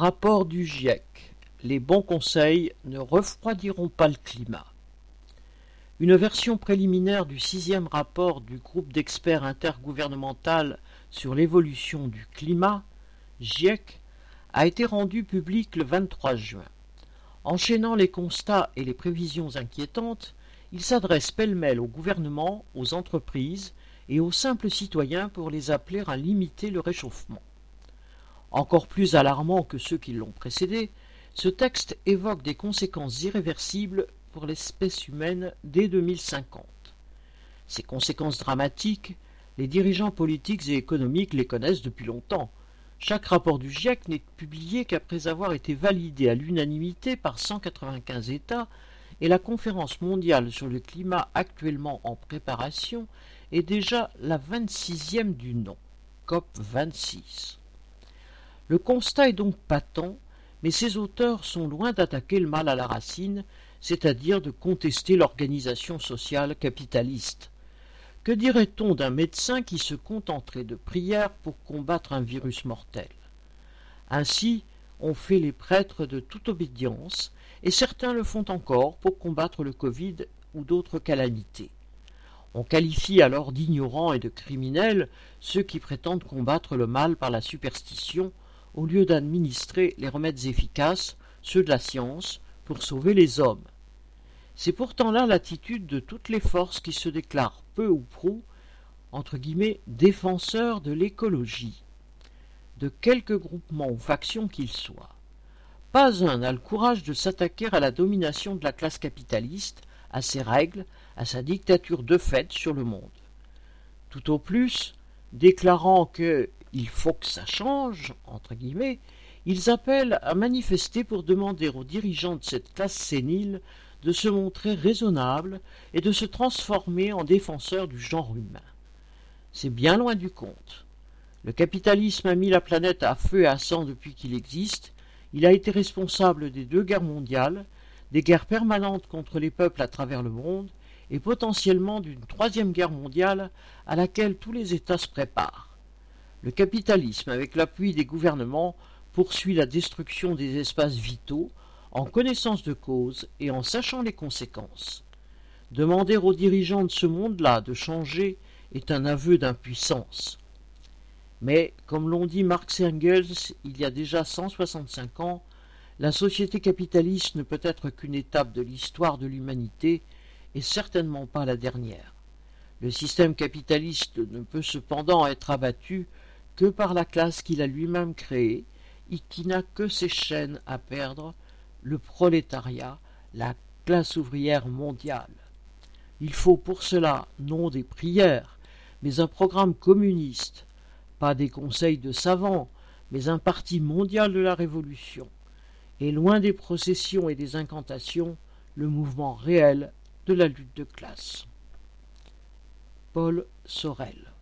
Rapport du GIEC. Les bons conseils ne refroidiront pas le climat. Une version préliminaire du sixième rapport du groupe d'experts intergouvernemental sur l'évolution du climat, GIEC, a été rendue publique le 23 juin. Enchaînant les constats et les prévisions inquiétantes, il s'adresse pêle-mêle au gouvernement, aux entreprises et aux simples citoyens pour les appeler à limiter le réchauffement. Encore plus alarmant que ceux qui l'ont précédé, ce texte évoque des conséquences irréversibles pour l'espèce humaine dès 2050. Ces conséquences dramatiques, les dirigeants politiques et économiques les connaissent depuis longtemps. Chaque rapport du GIEC n'est publié qu'après avoir été validé à l'unanimité par 195 États et la conférence mondiale sur le climat actuellement en préparation est déjà la 26e du nom, COP 26. Le constat est donc patent, mais ses auteurs sont loin d'attaquer le mal à la racine, c'est-à-dire de contester l'organisation sociale capitaliste. Que dirait-on d'un médecin qui se contenterait de prières pour combattre un virus mortel? Ainsi, on fait les prêtres de toute obédience, et certains le font encore pour combattre le Covid ou d'autres calamités. On qualifie alors d'ignorants et de criminels ceux qui prétendent combattre le mal par la superstition au lieu d'administrer les remèdes efficaces, ceux de la science, pour sauver les hommes. C'est pourtant là l'attitude de toutes les forces qui se déclarent peu ou prou, entre guillemets, défenseurs de l'écologie, de quelque groupement ou faction qu'ils soient. Pas un n'a le courage de s'attaquer à la domination de la classe capitaliste, à ses règles, à sa dictature de fait sur le monde. Tout au plus, déclarant que il faut que ça change, entre guillemets, ils appellent à manifester pour demander aux dirigeants de cette classe sénile de se montrer raisonnables et de se transformer en défenseurs du genre humain. C'est bien loin du compte. Le capitalisme a mis la planète à feu et à sang depuis qu'il existe, il a été responsable des deux guerres mondiales, des guerres permanentes contre les peuples à travers le monde, et potentiellement d'une troisième guerre mondiale à laquelle tous les États se préparent. Le capitalisme, avec l'appui des gouvernements, poursuit la destruction des espaces vitaux en connaissance de cause et en sachant les conséquences. Demander aux dirigeants de ce monde-là de changer est un aveu d'impuissance. Mais, comme l'ont dit Marx et Engels il y a déjà 165 ans, la société capitaliste ne peut être qu'une étape de l'histoire de l'humanité et certainement pas la dernière. Le système capitaliste ne peut cependant être abattu que par la classe qu'il a lui-même créée et qui n'a que ses chaînes à perdre, le prolétariat, la classe ouvrière mondiale. Il faut pour cela non des prières, mais un programme communiste, pas des conseils de savants, mais un parti mondial de la révolution, et loin des processions et des incantations, le mouvement réel de la lutte de classe. Paul Sorel